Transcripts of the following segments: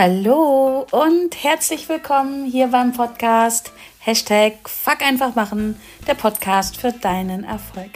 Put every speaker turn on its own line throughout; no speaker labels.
Hallo und herzlich willkommen hier beim Podcast Hashtag Fuck einfach machen, der Podcast für deinen Erfolg.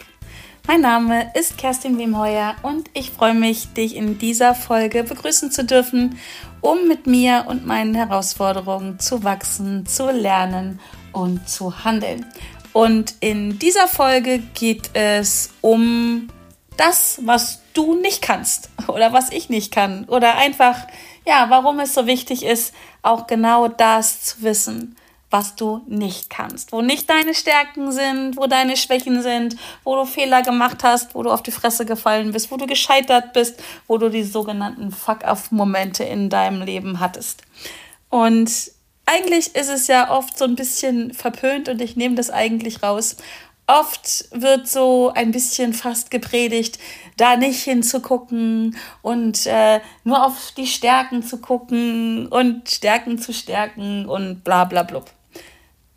Mein Name ist Kerstin Wemheuer und ich freue mich, dich in dieser Folge begrüßen zu dürfen, um mit mir und meinen Herausforderungen zu wachsen, zu lernen und zu handeln. Und in dieser Folge geht es um das, was du nicht kannst oder was ich nicht kann oder einfach, ja, warum es so wichtig ist, auch genau das zu wissen, was du nicht kannst, wo nicht deine Stärken sind, wo deine Schwächen sind, wo du Fehler gemacht hast, wo du auf die Fresse gefallen bist, wo du gescheitert bist, wo du die sogenannten Fuck-off-Momente in deinem Leben hattest. Und eigentlich ist es ja oft so ein bisschen verpönt und ich nehme das eigentlich raus. Oft wird so ein bisschen fast gepredigt, da nicht hinzugucken und äh, nur auf die Stärken zu gucken und Stärken zu stärken und bla bla blub.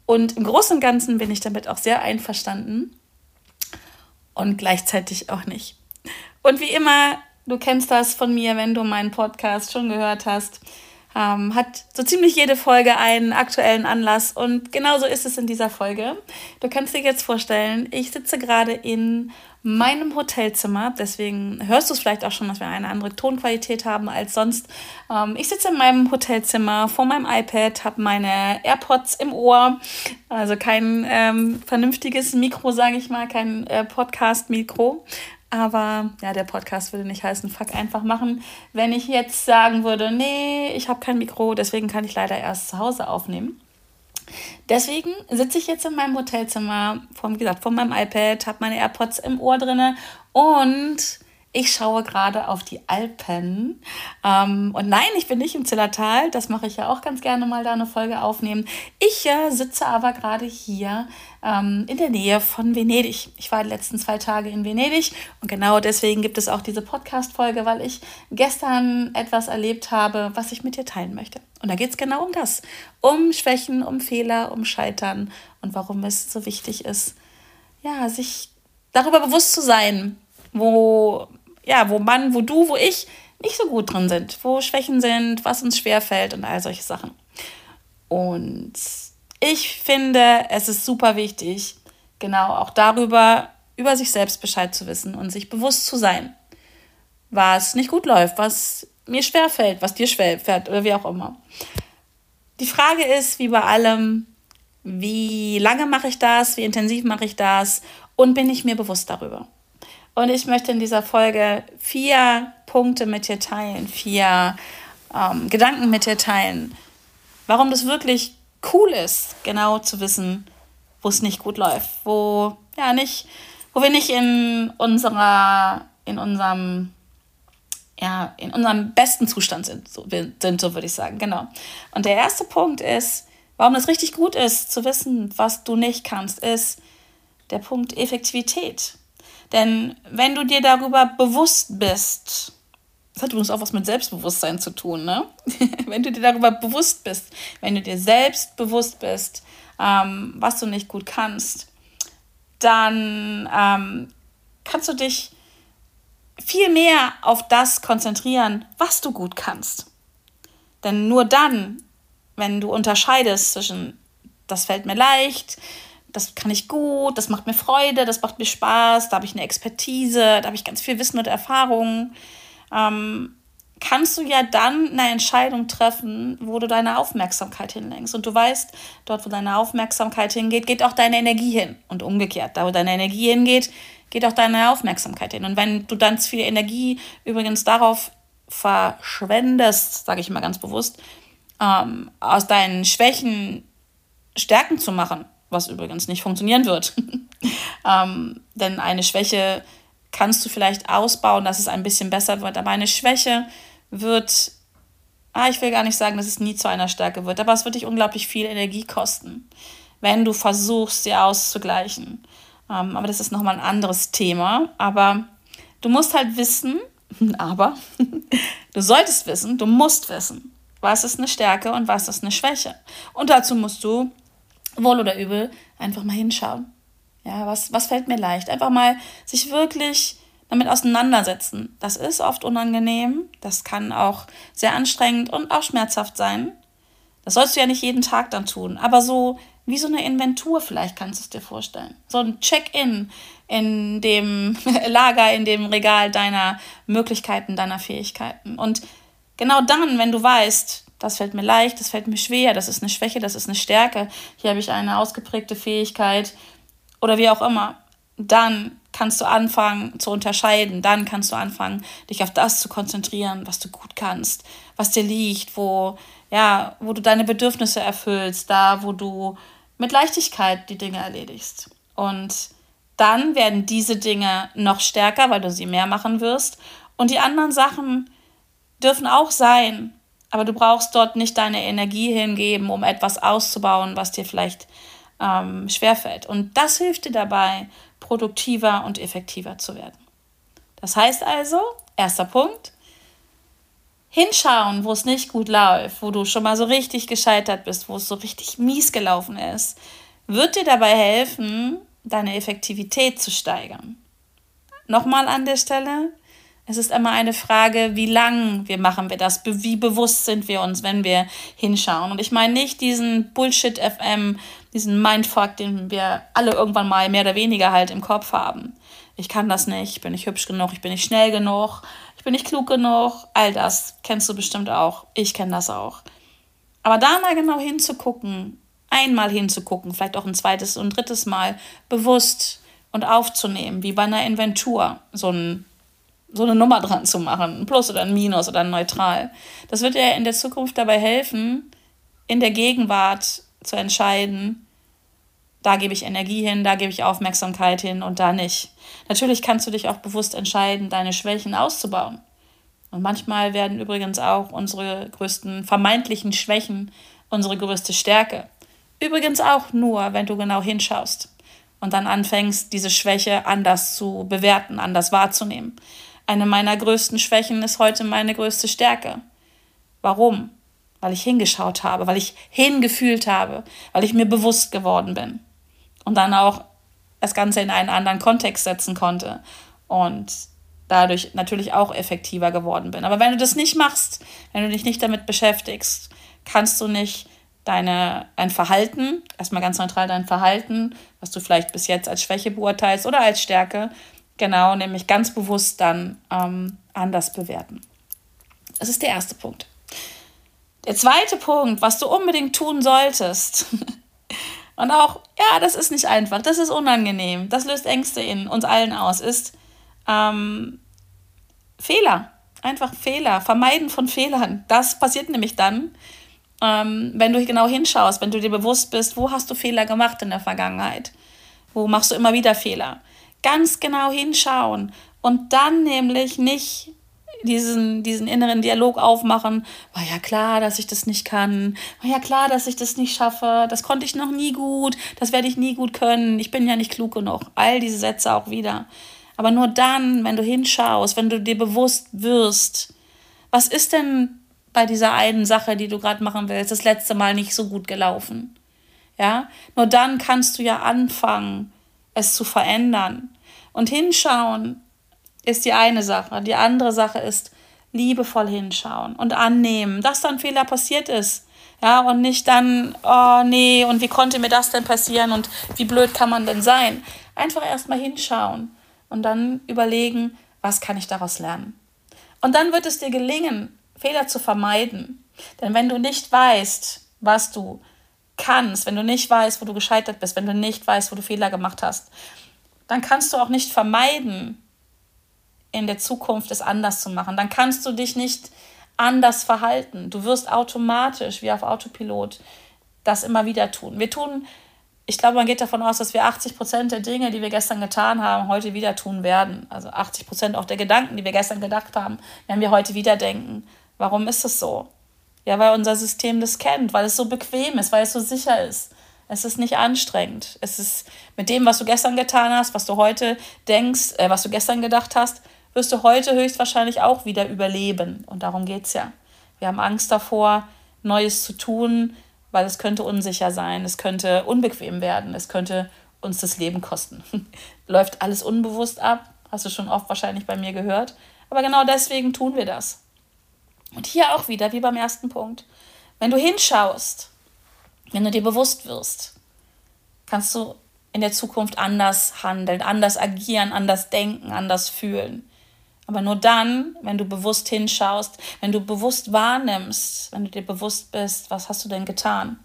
Und im Großen und Ganzen bin ich damit auch sehr einverstanden und gleichzeitig auch nicht. Und wie immer, du kennst das von mir, wenn du meinen Podcast schon gehört hast, ähm, hat so ziemlich jede Folge einen aktuellen Anlass und genauso ist es in dieser Folge. Du kannst dir jetzt vorstellen, ich sitze gerade in meinem Hotelzimmer, deswegen hörst du es vielleicht auch schon, dass wir eine andere Tonqualität haben als sonst. Ähm, ich sitze in meinem Hotelzimmer vor meinem iPad, habe meine AirPods im Ohr, also kein ähm, vernünftiges Mikro, sage ich mal, kein äh, Podcast-Mikro. Aber ja, der Podcast würde nicht heißen, fuck einfach machen. Wenn ich jetzt sagen würde, nee, ich habe kein Mikro, deswegen kann ich leider erst zu Hause aufnehmen. Deswegen sitze ich jetzt in meinem Hotelzimmer, vor, wie gesagt, vor meinem iPad, habe meine AirPods im Ohr drinne und ich schaue gerade auf die Alpen. Ähm, und nein, ich bin nicht im Zillertal. Das mache ich ja auch ganz gerne mal da eine Folge aufnehmen. Ich äh, sitze aber gerade hier ähm, in der Nähe von Venedig. Ich war die letzten zwei Tage in Venedig und genau deswegen gibt es auch diese Podcast-Folge, weil ich gestern etwas erlebt habe, was ich mit dir teilen möchte. Und da geht es genau um das. Um Schwächen, um Fehler, um Scheitern und warum es so wichtig ist, ja, sich darüber bewusst zu sein, wo ja, wo man, wo du, wo ich nicht so gut drin sind, wo Schwächen sind, was uns schwerfällt und all solche Sachen. Und ich finde, es ist super wichtig, genau auch darüber, über sich selbst Bescheid zu wissen und sich bewusst zu sein, was nicht gut läuft, was mir schwerfällt, was dir schwerfällt oder wie auch immer. Die Frage ist, wie bei allem, wie lange mache ich das, wie intensiv mache ich das und bin ich mir bewusst darüber. Und ich möchte in dieser Folge vier Punkte mit dir teilen, vier ähm, Gedanken mit dir teilen, warum das wirklich cool ist, genau zu wissen, wo es nicht gut läuft, wo ja nicht, wo wir nicht in unserer, in unserem, ja, in unserem besten Zustand sind, so, sind, so würde ich sagen, genau. Und der erste Punkt ist, warum es richtig gut ist, zu wissen, was du nicht kannst, ist der Punkt Effektivität. Denn wenn du dir darüber bewusst bist, das hat übrigens auch was mit Selbstbewusstsein zu tun, ne? wenn du dir darüber bewusst bist, wenn du dir selbst bewusst bist, ähm, was du nicht gut kannst, dann ähm, kannst du dich viel mehr auf das konzentrieren, was du gut kannst. Denn nur dann, wenn du unterscheidest zwischen, das fällt mir leicht, das kann ich gut, das macht mir Freude, das macht mir Spaß, da habe ich eine Expertise, da habe ich ganz viel Wissen und Erfahrung. Ähm, kannst du ja dann eine Entscheidung treffen, wo du deine Aufmerksamkeit hinlenkst. Und du weißt, dort, wo deine Aufmerksamkeit hingeht, geht auch deine Energie hin. Und umgekehrt, da, wo deine Energie hingeht, geht auch deine Aufmerksamkeit hin. Und wenn du dann zu viel Energie übrigens darauf verschwendest, sage ich mal ganz bewusst, ähm, aus deinen Schwächen Stärken zu machen, was übrigens nicht funktionieren wird. ähm, denn eine Schwäche kannst du vielleicht ausbauen, dass es ein bisschen besser wird, aber eine Schwäche wird, ah, ich will gar nicht sagen, dass es nie zu einer Stärke wird, aber es wird dich unglaublich viel Energie kosten, wenn du versuchst, sie auszugleichen. Ähm, aber das ist nochmal ein anderes Thema. Aber du musst halt wissen, aber du solltest wissen, du musst wissen, was ist eine Stärke und was ist eine Schwäche. Und dazu musst du wohl oder übel, einfach mal hinschauen. Ja, was, was fällt mir leicht? Einfach mal sich wirklich damit auseinandersetzen. Das ist oft unangenehm, das kann auch sehr anstrengend und auch schmerzhaft sein. Das sollst du ja nicht jeden Tag dann tun, aber so wie so eine Inventur vielleicht kannst du es dir vorstellen. So ein Check-in in dem Lager, in dem Regal deiner Möglichkeiten, deiner Fähigkeiten. Und genau dann, wenn du weißt, das fällt mir leicht, das fällt mir schwer, das ist eine Schwäche, das ist eine Stärke, hier habe ich eine ausgeprägte Fähigkeit oder wie auch immer, dann kannst du anfangen zu unterscheiden, dann kannst du anfangen, dich auf das zu konzentrieren, was du gut kannst, was dir liegt, wo, ja, wo du deine Bedürfnisse erfüllst, da, wo du mit Leichtigkeit die Dinge erledigst. Und dann werden diese Dinge noch stärker, weil du sie mehr machen wirst. Und die anderen Sachen dürfen auch sein, aber du brauchst dort nicht deine Energie hingeben, um etwas auszubauen, was dir vielleicht ähm, schwerfällt. Und das hilft dir dabei, produktiver und effektiver zu werden. Das heißt also, erster Punkt, hinschauen, wo es nicht gut läuft, wo du schon mal so richtig gescheitert bist, wo es so richtig mies gelaufen ist, wird dir dabei helfen, deine Effektivität zu steigern. Nochmal an der Stelle, es ist immer eine Frage, wie lang wir machen wir das, wie bewusst sind wir uns, wenn wir hinschauen. Und ich meine nicht diesen Bullshit FM, diesen Mindfuck, den wir alle irgendwann mal mehr oder weniger halt im Kopf haben. Ich kann das nicht, ich bin nicht hübsch genug, ich bin nicht schnell genug, ich bin nicht klug genug. All das kennst du bestimmt auch. Ich kenne das auch. Aber da mal genau hinzugucken, einmal hinzugucken, vielleicht auch ein zweites und drittes Mal bewusst und aufzunehmen, wie bei einer Inventur, so ein so eine Nummer dran zu machen, ein Plus oder ein Minus oder ein Neutral. Das wird dir in der Zukunft dabei helfen, in der Gegenwart zu entscheiden, da gebe ich Energie hin, da gebe ich Aufmerksamkeit hin und da nicht. Natürlich kannst du dich auch bewusst entscheiden, deine Schwächen auszubauen. Und manchmal werden übrigens auch unsere größten vermeintlichen Schwächen unsere größte Stärke. Übrigens auch nur, wenn du genau hinschaust und dann anfängst, diese Schwäche anders zu bewerten, anders wahrzunehmen. Eine meiner größten Schwächen ist heute meine größte Stärke. Warum? Weil ich hingeschaut habe, weil ich hingefühlt habe, weil ich mir bewusst geworden bin. Und dann auch das Ganze in einen anderen Kontext setzen konnte. Und dadurch natürlich auch effektiver geworden bin. Aber wenn du das nicht machst, wenn du dich nicht damit beschäftigst, kannst du nicht deine, ein Verhalten, erstmal ganz neutral dein Verhalten, was du vielleicht bis jetzt als Schwäche beurteilst oder als Stärke, Genau, nämlich ganz bewusst dann ähm, anders bewerten. Das ist der erste Punkt. Der zweite Punkt, was du unbedingt tun solltest, und auch, ja, das ist nicht einfach, das ist unangenehm, das löst Ängste in uns allen aus, ist ähm, Fehler. Einfach Fehler, Vermeiden von Fehlern. Das passiert nämlich dann, ähm, wenn du genau hinschaust, wenn du dir bewusst bist, wo hast du Fehler gemacht in der Vergangenheit? Wo machst du immer wieder Fehler? Ganz genau hinschauen und dann nämlich nicht diesen, diesen inneren Dialog aufmachen, war ja klar, dass ich das nicht kann, war ja klar, dass ich das nicht schaffe, das konnte ich noch nie gut, das werde ich nie gut können, ich bin ja nicht klug genug. All diese Sätze auch wieder. Aber nur dann, wenn du hinschaust, wenn du dir bewusst wirst, was ist denn bei dieser einen Sache, die du gerade machen willst, das letzte Mal nicht so gut gelaufen? Ja, nur dann kannst du ja anfangen, es zu verändern. Und hinschauen ist die eine Sache. Die andere Sache ist liebevoll hinschauen und annehmen, dass da ein Fehler passiert ist. Ja, und nicht dann, oh nee, und wie konnte mir das denn passieren und wie blöd kann man denn sein? Einfach erstmal hinschauen und dann überlegen, was kann ich daraus lernen? Und dann wird es dir gelingen, Fehler zu vermeiden. Denn wenn du nicht weißt, was du kannst, wenn du nicht weißt, wo du gescheitert bist, wenn du nicht weißt, wo du Fehler gemacht hast, dann kannst du auch nicht vermeiden, in der Zukunft es anders zu machen. Dann kannst du dich nicht anders verhalten. Du wirst automatisch, wie auf Autopilot, das immer wieder tun. Wir tun, ich glaube, man geht davon aus, dass wir 80 Prozent der Dinge, die wir gestern getan haben, heute wieder tun werden. Also 80 Prozent auch der Gedanken, die wir gestern gedacht haben, werden wir heute wieder denken. Warum ist es so? Ja, weil unser System das kennt, weil es so bequem ist, weil es so sicher ist. Es ist nicht anstrengend. Es ist mit dem, was du gestern getan hast, was du heute denkst, äh, was du gestern gedacht hast, wirst du heute höchstwahrscheinlich auch wieder überleben. Und darum geht es ja. Wir haben Angst davor, Neues zu tun, weil es könnte unsicher sein, es könnte unbequem werden, es könnte uns das Leben kosten. Läuft alles unbewusst ab? Hast du schon oft wahrscheinlich bei mir gehört. Aber genau deswegen tun wir das. Und hier auch wieder, wie beim ersten Punkt. Wenn du hinschaust, wenn du dir bewusst wirst, kannst du in der Zukunft anders handeln, anders agieren, anders denken, anders fühlen. Aber nur dann, wenn du bewusst hinschaust, wenn du bewusst wahrnimmst, wenn du dir bewusst bist, was hast du denn getan?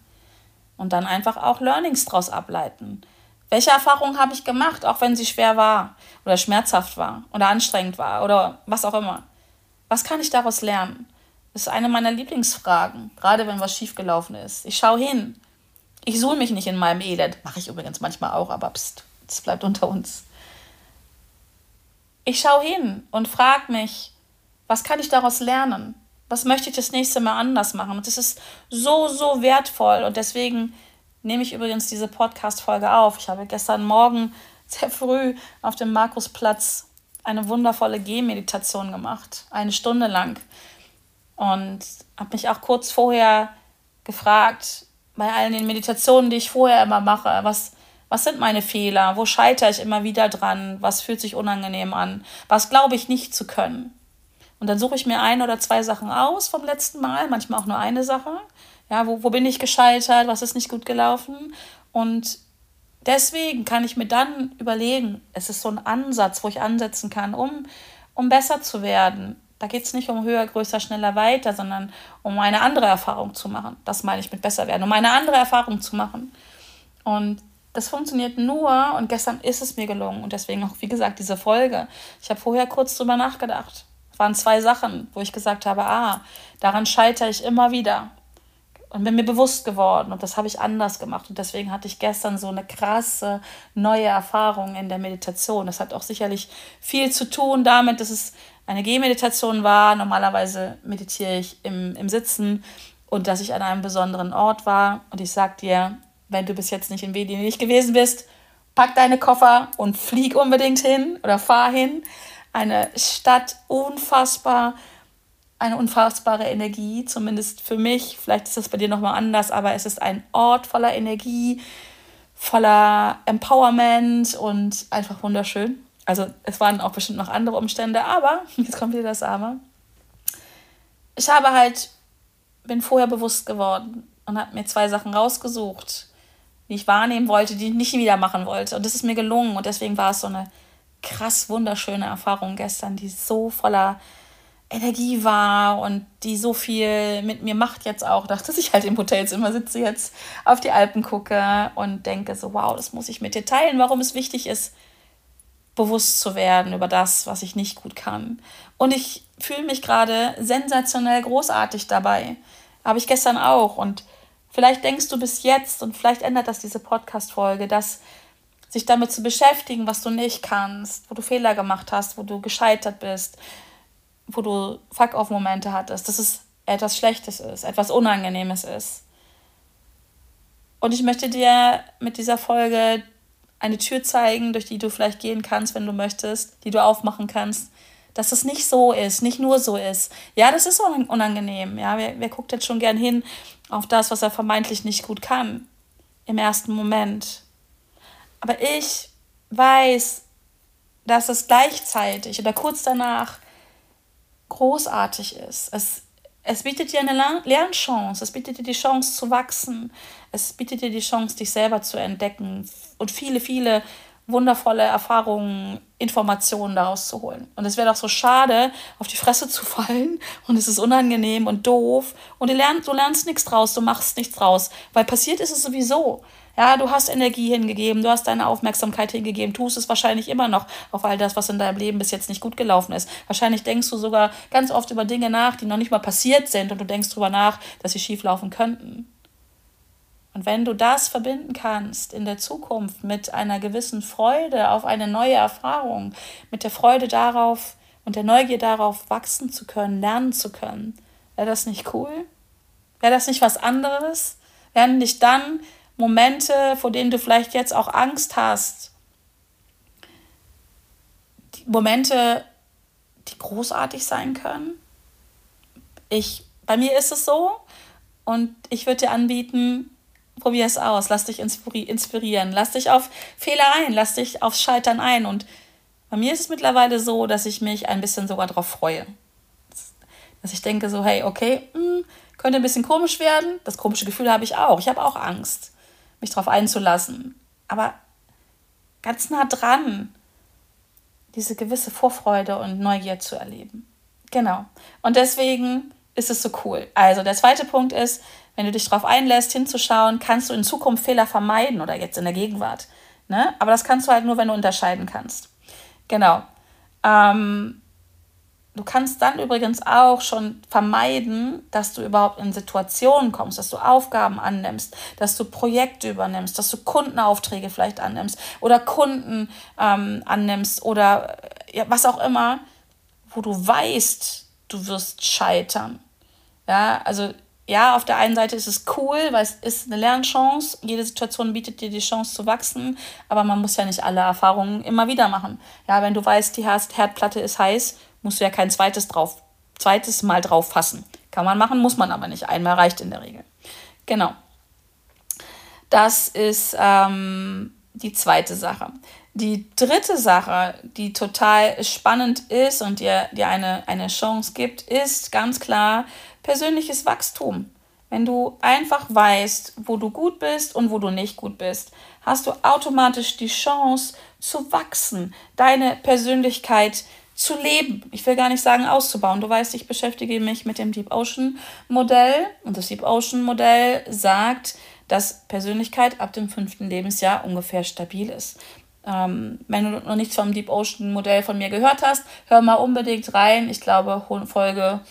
Und dann einfach auch Learnings draus ableiten. Welche Erfahrungen habe ich gemacht, auch wenn sie schwer war oder schmerzhaft war oder anstrengend war oder was auch immer? Was kann ich daraus lernen? Das ist eine meiner Lieblingsfragen, gerade wenn was schiefgelaufen ist. Ich schaue hin. Ich suhle mich nicht in meinem Elend. Mache ich übrigens manchmal auch, aber pst, das bleibt unter uns. Ich schaue hin und frage mich, was kann ich daraus lernen? Was möchte ich das nächste Mal anders machen? Und das ist so, so wertvoll. Und deswegen nehme ich übrigens diese Podcast-Folge auf. Ich habe gestern Morgen sehr früh auf dem Markusplatz eine wundervolle Gehmeditation gemacht, eine Stunde lang. Und habe mich auch kurz vorher gefragt, bei allen den Meditationen, die ich vorher immer mache, was, was sind meine Fehler? Wo scheitere ich immer wieder dran? Was fühlt sich unangenehm an? Was glaube ich nicht zu können? Und dann suche ich mir ein oder zwei Sachen aus vom letzten Mal, manchmal auch nur eine Sache. Ja, wo, wo bin ich gescheitert? Was ist nicht gut gelaufen? Und deswegen kann ich mir dann überlegen, es ist so ein Ansatz, wo ich ansetzen kann, um, um besser zu werden. Da geht es nicht um höher, größer, schneller, weiter, sondern um eine andere Erfahrung zu machen. Das meine ich mit besser werden, um eine andere Erfahrung zu machen. Und das funktioniert nur und gestern ist es mir gelungen und deswegen auch, wie gesagt, diese Folge. Ich habe vorher kurz drüber nachgedacht. Es waren zwei Sachen, wo ich gesagt habe, ah, daran scheitere ich immer wieder und bin mir bewusst geworden und das habe ich anders gemacht und deswegen hatte ich gestern so eine krasse neue Erfahrung in der Meditation. Das hat auch sicherlich viel zu tun damit, dass es eine Gehmeditation war. Normalerweise meditiere ich im, im Sitzen und dass ich an einem besonderen Ort war und ich sag dir, wenn du bis jetzt nicht in Venedig gewesen bist, pack deine Koffer und flieg unbedingt hin oder fahr hin. Eine Stadt unfassbar, eine unfassbare Energie, zumindest für mich. Vielleicht ist das bei dir nochmal anders, aber es ist ein Ort voller Energie, voller Empowerment und einfach wunderschön. Also es waren auch bestimmt noch andere Umstände, aber jetzt kommt wieder das Aber. Ich habe halt, bin vorher bewusst geworden und habe mir zwei Sachen rausgesucht, die ich wahrnehmen wollte, die ich nicht wieder machen wollte. Und das ist mir gelungen. Und deswegen war es so eine krass wunderschöne Erfahrung gestern, die so voller Energie war und die so viel mit mir macht jetzt auch, dass ich halt im Hotelzimmer sitze jetzt auf die Alpen gucke und denke so, wow, das muss ich mit dir teilen, warum es wichtig ist, bewusst zu werden über das, was ich nicht gut kann. Und ich fühle mich gerade sensationell großartig dabei. Habe ich gestern auch. Und Vielleicht denkst du bis jetzt, und vielleicht ändert das diese Podcast-Folge, dass sich damit zu beschäftigen, was du nicht kannst, wo du Fehler gemacht hast, wo du gescheitert bist, wo du Fuck-off-Momente hattest, dass es etwas Schlechtes ist, etwas Unangenehmes ist. Und ich möchte dir mit dieser Folge eine Tür zeigen, durch die du vielleicht gehen kannst, wenn du möchtest, die du aufmachen kannst, dass es nicht so ist, nicht nur so ist. Ja, das ist unangenehm. Ja, wer, wer guckt jetzt schon gern hin auf das, was er vermeintlich nicht gut kann im ersten Moment? Aber ich weiß, dass es gleichzeitig oder kurz danach großartig ist. Es, es bietet dir eine Lernchance, es bietet dir die Chance zu wachsen, es bietet dir die Chance, dich selber zu entdecken und viele, viele wundervolle Erfahrungen, Informationen daraus zu holen. Und es wäre doch so schade, auf die Fresse zu fallen und es ist unangenehm und doof und du lernst, du lernst nichts draus, du machst nichts draus, weil passiert ist es sowieso. Ja, du hast Energie hingegeben, du hast deine Aufmerksamkeit hingegeben, tust es wahrscheinlich immer noch auf all das, was in deinem Leben bis jetzt nicht gut gelaufen ist. Wahrscheinlich denkst du sogar ganz oft über Dinge nach, die noch nicht mal passiert sind und du denkst darüber nach, dass sie schief laufen könnten. Und wenn du das verbinden kannst in der Zukunft mit einer gewissen Freude auf eine neue Erfahrung, mit der Freude darauf und der Neugier darauf, wachsen zu können, lernen zu können, wäre das nicht cool? Wäre das nicht was anderes? Wären nicht dann Momente, vor denen du vielleicht jetzt auch Angst hast, die Momente, die großartig sein können? Ich, bei mir ist es so und ich würde dir anbieten, probier es aus, lass dich inspirieren, lass dich auf Fehler ein, lass dich aufs Scheitern ein und Bei mir ist es mittlerweile so, dass ich mich ein bisschen sogar darauf freue. Dass ich denke so, hey, okay, mh, hm, könnte ein bisschen komisch werden. Das komische Gefühl habe ich auch. Ich habe auch Angst, mich darauf einzulassen. Aber ganz nah dran, diese gewisse Vorfreude und Neugier zu erleben. Genau. Und deswegen ist es so cool. Also der zweite Punkt ist, wenn du dich darauf einlässt, hinzuschauen, kannst du in Zukunft Fehler vermeiden oder jetzt in der Gegenwart. Ne? Aber das kannst du halt nur, wenn du unterscheiden kannst. Genau. Ähm, du kannst dann übrigens auch schon vermeiden, dass du überhaupt in Situationen kommst, dass du Aufgaben annimmst, dass du Projekte übernimmst, dass du Kundenaufträge vielleicht annimmst oder Kunden ähm, annimmst oder ja, was auch immer, wo du weißt, du wirst scheitern. Ja, also ja, auf der einen Seite ist es cool, weil es ist eine Lernchance. Jede Situation bietet dir die Chance zu wachsen, aber man muss ja nicht alle Erfahrungen immer wieder machen. Ja, wenn du weißt, die Herdplatte ist heiß, musst du ja kein zweites drauf, zweites Mal drauf fassen. Kann man machen, muss man aber nicht. Einmal reicht in der Regel. Genau. Das ist ähm, die zweite Sache. Die dritte Sache, die total spannend ist und dir, dir eine, eine Chance gibt, ist ganz klar persönliches Wachstum. Wenn du einfach weißt, wo du gut bist und wo du nicht gut bist, hast du automatisch die Chance zu wachsen, deine Persönlichkeit zu leben. Ich will gar nicht sagen auszubauen. Du weißt, ich beschäftige mich mit dem Deep Ocean Modell und das Deep Ocean Modell sagt, dass Persönlichkeit ab dem fünften Lebensjahr ungefähr stabil ist. Ähm, wenn du noch nichts vom Deep Ocean Modell von mir gehört hast, hör mal unbedingt rein. Ich glaube, Folge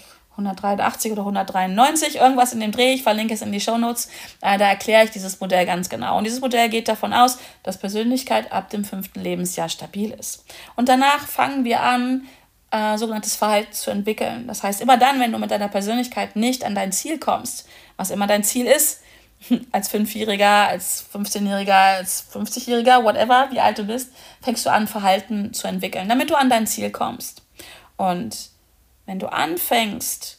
183 oder 193, irgendwas in dem Dreh, ich verlinke es in die Shownotes, äh, da erkläre ich dieses Modell ganz genau. Und dieses Modell geht davon aus, dass Persönlichkeit ab dem fünften Lebensjahr stabil ist. Und danach fangen wir an, äh, sogenanntes Verhalten zu entwickeln. Das heißt, immer dann, wenn du mit deiner Persönlichkeit nicht an dein Ziel kommst, was immer dein Ziel ist, als Fünfjähriger, als 15-Jähriger, als 50-Jähriger, whatever, wie alt du bist, fängst du an, Verhalten zu entwickeln, damit du an dein Ziel kommst. Und wenn du anfängst,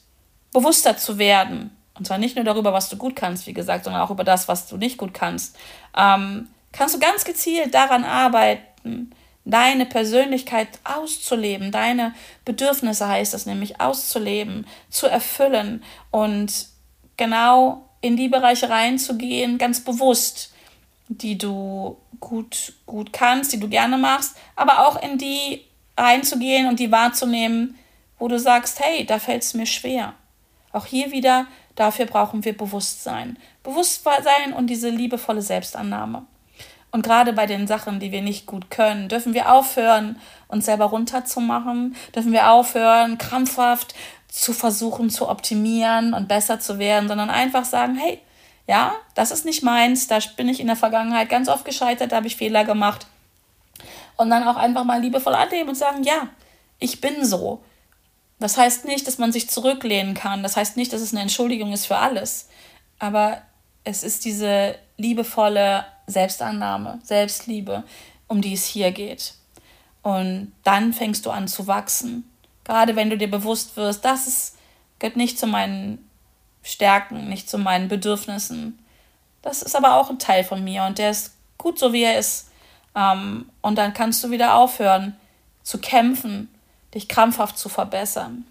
bewusster zu werden, und zwar nicht nur darüber, was du gut kannst, wie gesagt, sondern auch über das, was du nicht gut kannst, ähm, kannst du ganz gezielt daran arbeiten, deine Persönlichkeit auszuleben, deine Bedürfnisse heißt das nämlich auszuleben, zu erfüllen und genau in die Bereiche reinzugehen, ganz bewusst, die du gut, gut kannst, die du gerne machst, aber auch in die reinzugehen und die wahrzunehmen, wo du sagst, hey, da fällt es mir schwer. Auch hier wieder, dafür brauchen wir Bewusstsein. Bewusstsein und diese liebevolle Selbstannahme. Und gerade bei den Sachen, die wir nicht gut können, dürfen wir aufhören, uns selber runterzumachen, dürfen wir aufhören, krampfhaft zu versuchen zu optimieren und besser zu werden, sondern einfach sagen, hey, ja, das ist nicht meins, da bin ich in der Vergangenheit ganz oft gescheitert, da habe ich Fehler gemacht. Und dann auch einfach mal liebevoll annehmen und sagen, ja, ich bin so. Das heißt nicht, dass man sich zurücklehnen kann. Das heißt nicht, dass es eine Entschuldigung ist für alles. Aber es ist diese liebevolle Selbstannahme, Selbstliebe, um die es hier geht. Und dann fängst du an zu wachsen. Gerade wenn du dir bewusst wirst, das gehört nicht zu meinen Stärken, nicht zu meinen Bedürfnissen. Das ist aber auch ein Teil von mir und der ist gut so, wie er ist. Ähm, und dann kannst du wieder aufhören zu kämpfen dich krampfhaft zu verbessern.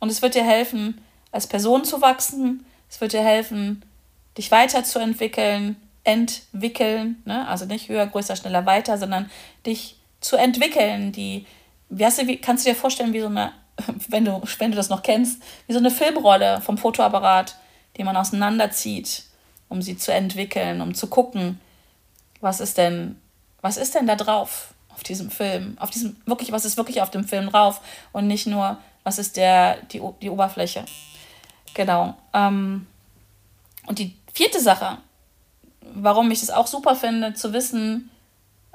Und es wird dir helfen, als Person zu wachsen. Es wird dir helfen, dich weiterzuentwickeln, entwickeln, ne? also nicht höher, größer, schneller, weiter, sondern dich zu entwickeln. Die, wie hast du, wie, kannst du dir vorstellen, wie so eine, wenn du, wenn du das noch kennst, wie so eine Filmrolle vom Fotoapparat, die man auseinanderzieht, um sie zu entwickeln, um zu gucken, was ist denn, was ist denn da drauf? Auf diesem Film, auf diesem, wirklich, was ist wirklich auf dem Film drauf und nicht nur, was ist der, die, die Oberfläche. Genau. Ähm, und die vierte Sache, warum ich es auch super finde, zu wissen,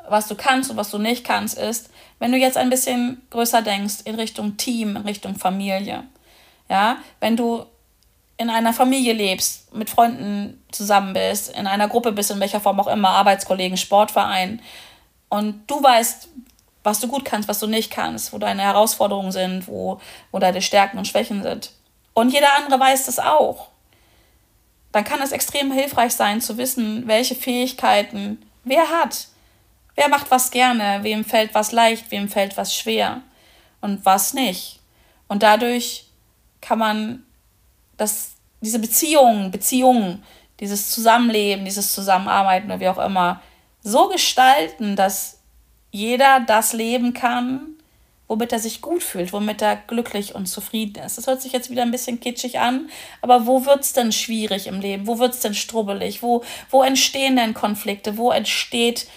was du kannst und was du nicht kannst, ist, wenn du jetzt ein bisschen größer denkst in Richtung Team, in Richtung Familie. Ja, wenn du in einer Familie lebst, mit Freunden zusammen bist, in einer Gruppe bist, in welcher Form auch immer, Arbeitskollegen, Sportverein, und du weißt, was du gut kannst, was du nicht kannst, wo deine Herausforderungen sind, wo, wo deine Stärken und Schwächen sind. Und jeder andere weiß das auch. Dann kann es extrem hilfreich sein zu wissen, welche Fähigkeiten wer hat. Wer macht was gerne? Wem fällt was leicht? Wem fällt was schwer? Und was nicht? Und dadurch kann man das, diese Beziehungen, Beziehungen, dieses Zusammenleben, dieses Zusammenarbeiten oder wie auch immer, so gestalten, dass jeder das leben kann, womit er sich gut fühlt, womit er glücklich und zufrieden ist. Das hört sich jetzt wieder ein bisschen kitschig an, aber wo wird es denn schwierig im Leben? Wo wird es denn strubbelig? Wo, wo entstehen denn Konflikte? Wo entsteht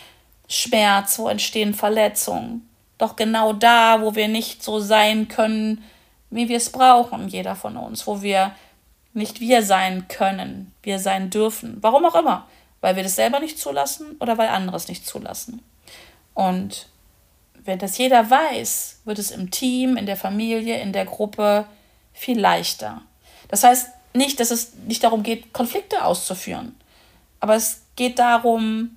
Schmerz? Wo entstehen Verletzungen? Doch genau da, wo wir nicht so sein können, wie wir es brauchen, jeder von uns, wo wir nicht wir sein können, wir sein dürfen. Warum auch immer. Weil wir das selber nicht zulassen oder weil andere es nicht zulassen. Und wenn das jeder weiß, wird es im Team, in der Familie, in der Gruppe viel leichter. Das heißt nicht, dass es nicht darum geht, Konflikte auszuführen, aber es geht darum,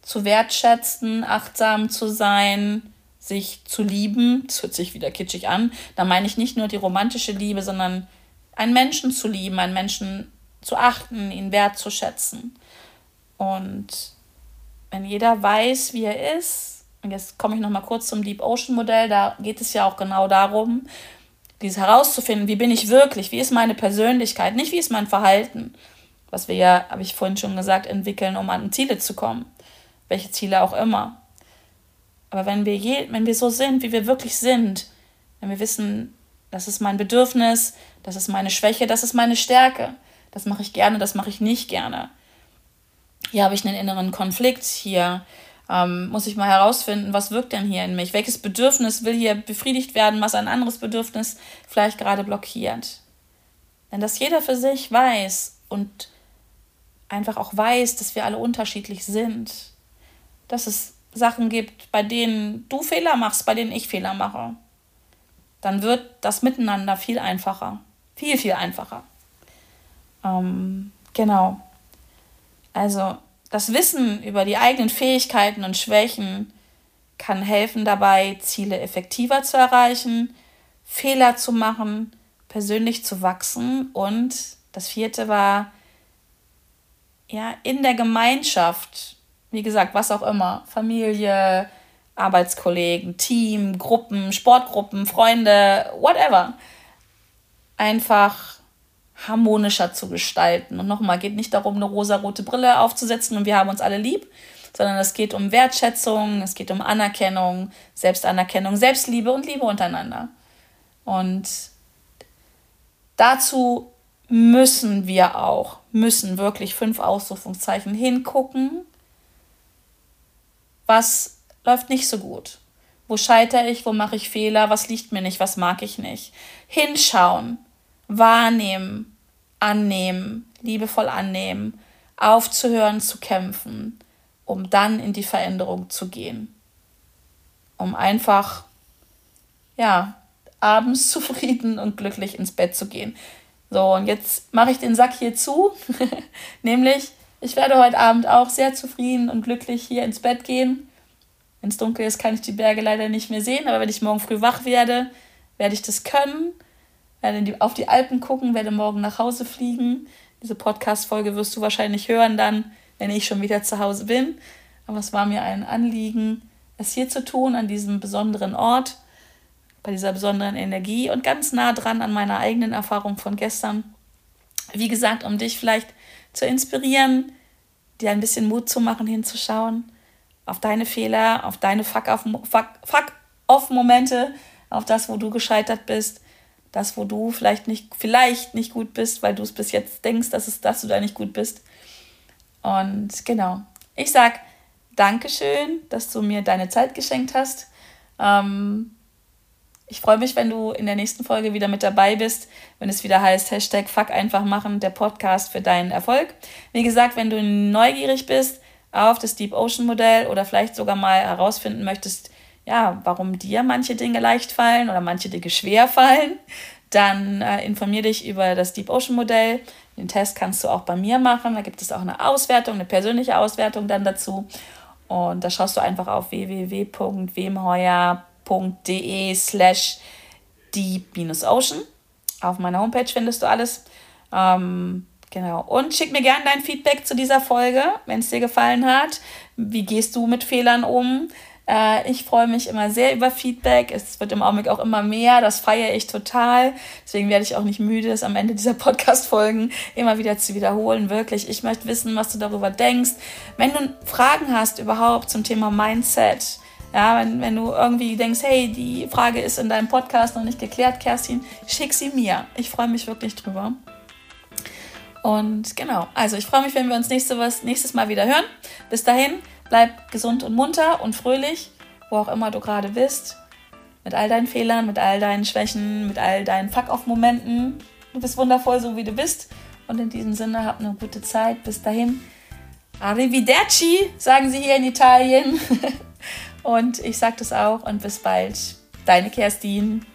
zu wertschätzen, achtsam zu sein, sich zu lieben. Das hört sich wieder kitschig an. Da meine ich nicht nur die romantische Liebe, sondern einen Menschen zu lieben, einen Menschen zu achten, ihn wertzuschätzen. Und wenn jeder weiß, wie er ist, und jetzt komme ich noch mal kurz zum Deep Ocean Modell, da geht es ja auch genau darum, dieses herauszufinden, wie bin ich wirklich, wie ist meine Persönlichkeit, nicht wie ist mein Verhalten, was wir ja, habe ich vorhin schon gesagt, entwickeln, um an Ziele zu kommen, welche Ziele auch immer. Aber wenn wir, je, wenn wir so sind, wie wir wirklich sind, wenn wir wissen, das ist mein Bedürfnis, das ist meine Schwäche, das ist meine Stärke, das mache ich gerne, das mache ich nicht gerne, hier habe ich einen inneren Konflikt, hier ähm, muss ich mal herausfinden, was wirkt denn hier in mich, welches Bedürfnis will hier befriedigt werden, was ein anderes Bedürfnis vielleicht gerade blockiert. Denn dass jeder für sich weiß und einfach auch weiß, dass wir alle unterschiedlich sind, dass es Sachen gibt, bei denen du Fehler machst, bei denen ich Fehler mache, dann wird das Miteinander viel einfacher. Viel, viel einfacher. Ähm, genau. Also das Wissen über die eigenen Fähigkeiten und Schwächen kann helfen dabei, Ziele effektiver zu erreichen, Fehler zu machen, persönlich zu wachsen und das vierte war, ja, in der Gemeinschaft, wie gesagt, was auch immer, Familie, Arbeitskollegen, Team, Gruppen, Sportgruppen, Freunde, whatever, einfach harmonischer zu gestalten. Und nochmal, geht nicht darum, eine rosarote Brille aufzusetzen und wir haben uns alle lieb, sondern es geht um Wertschätzung, es geht um Anerkennung, Selbstanerkennung, Selbstliebe und Liebe untereinander. Und dazu müssen wir auch, müssen wirklich fünf Ausrufungszeichen hingucken, was läuft nicht so gut. Wo scheitere ich, wo mache ich Fehler, was liegt mir nicht, was mag ich nicht. Hinschauen, wahrnehmen, annehmen, liebevoll annehmen, aufzuhören zu kämpfen, um dann in die Veränderung zu gehen. Um einfach, ja, abends zufrieden und glücklich ins Bett zu gehen. So, und jetzt mache ich den Sack hier zu. Nämlich, ich werde heute Abend auch sehr zufrieden und glücklich hier ins Bett gehen. Wenn es dunkel ist, kann ich die Berge leider nicht mehr sehen, aber wenn ich morgen früh wach werde, werde ich das können werde auf die Alpen gucken, werde morgen nach Hause fliegen. Diese Podcast-Folge wirst du wahrscheinlich hören dann, wenn ich schon wieder zu Hause bin. Aber es war mir ein Anliegen, es hier zu tun, an diesem besonderen Ort, bei dieser besonderen Energie und ganz nah dran an meiner eigenen Erfahrung von gestern. Wie gesagt, um dich vielleicht zu inspirieren, dir ein bisschen Mut zu machen, hinzuschauen auf deine Fehler, auf deine Fuck-off-Momente, auf das, wo du gescheitert bist das, wo du vielleicht nicht, vielleicht nicht gut bist, weil du es bis jetzt denkst, dass, es, dass du da nicht gut bist. Und genau, ich sag Dankeschön, dass du mir deine Zeit geschenkt hast. Ähm, ich freue mich, wenn du in der nächsten Folge wieder mit dabei bist, wenn es wieder heißt Hashtag Fuck einfach machen, der Podcast für deinen Erfolg. Wie gesagt, wenn du neugierig bist auf das Deep Ocean Modell oder vielleicht sogar mal herausfinden möchtest, ja, warum dir manche Dinge leicht fallen oder manche Dinge schwer fallen, dann äh, informier dich über das Deep Ocean Modell. Den Test kannst du auch bei mir machen. Da gibt es auch eine Auswertung, eine persönliche Auswertung dann dazu. Und da schaust du einfach auf www.wemheuer.de slash deep-ocean. Auf meiner Homepage findest du alles. Ähm, Genau. Und schick mir gerne dein Feedback zu dieser Folge, wenn es dir gefallen hat. Wie gehst du mit Fehlern um? Äh, ich freue mich immer sehr über Feedback. Es wird im Augenblick auch immer mehr. Das feiere ich total. Deswegen werde ich auch nicht müde, es am Ende dieser Podcast-Folgen immer wieder zu wiederholen. Wirklich. Ich möchte wissen, was du darüber denkst. Wenn du Fragen hast überhaupt zum Thema Mindset, ja, wenn, wenn du irgendwie denkst, hey, die Frage ist in deinem Podcast noch nicht geklärt, Kerstin, schick sie mir. Ich freue mich wirklich drüber. Und genau, also ich freue mich, wenn wir uns nächste, was, nächstes Mal wieder hören. Bis dahin, Bleib gesund und munter und fröhlich, wo auch immer du gerade bist. Mit all deinen Fehlern, mit all deinen Schwächen, mit all deinen Fuck-off-Momenten. Du bist wundervoll, so wie du bist. Und in diesem Sinne, hab eine gute Zeit. Bis dahin. Arrivederci, sagen sie hier in Italien. und ich sage das auch. Und bis bald. Deine Kerstin.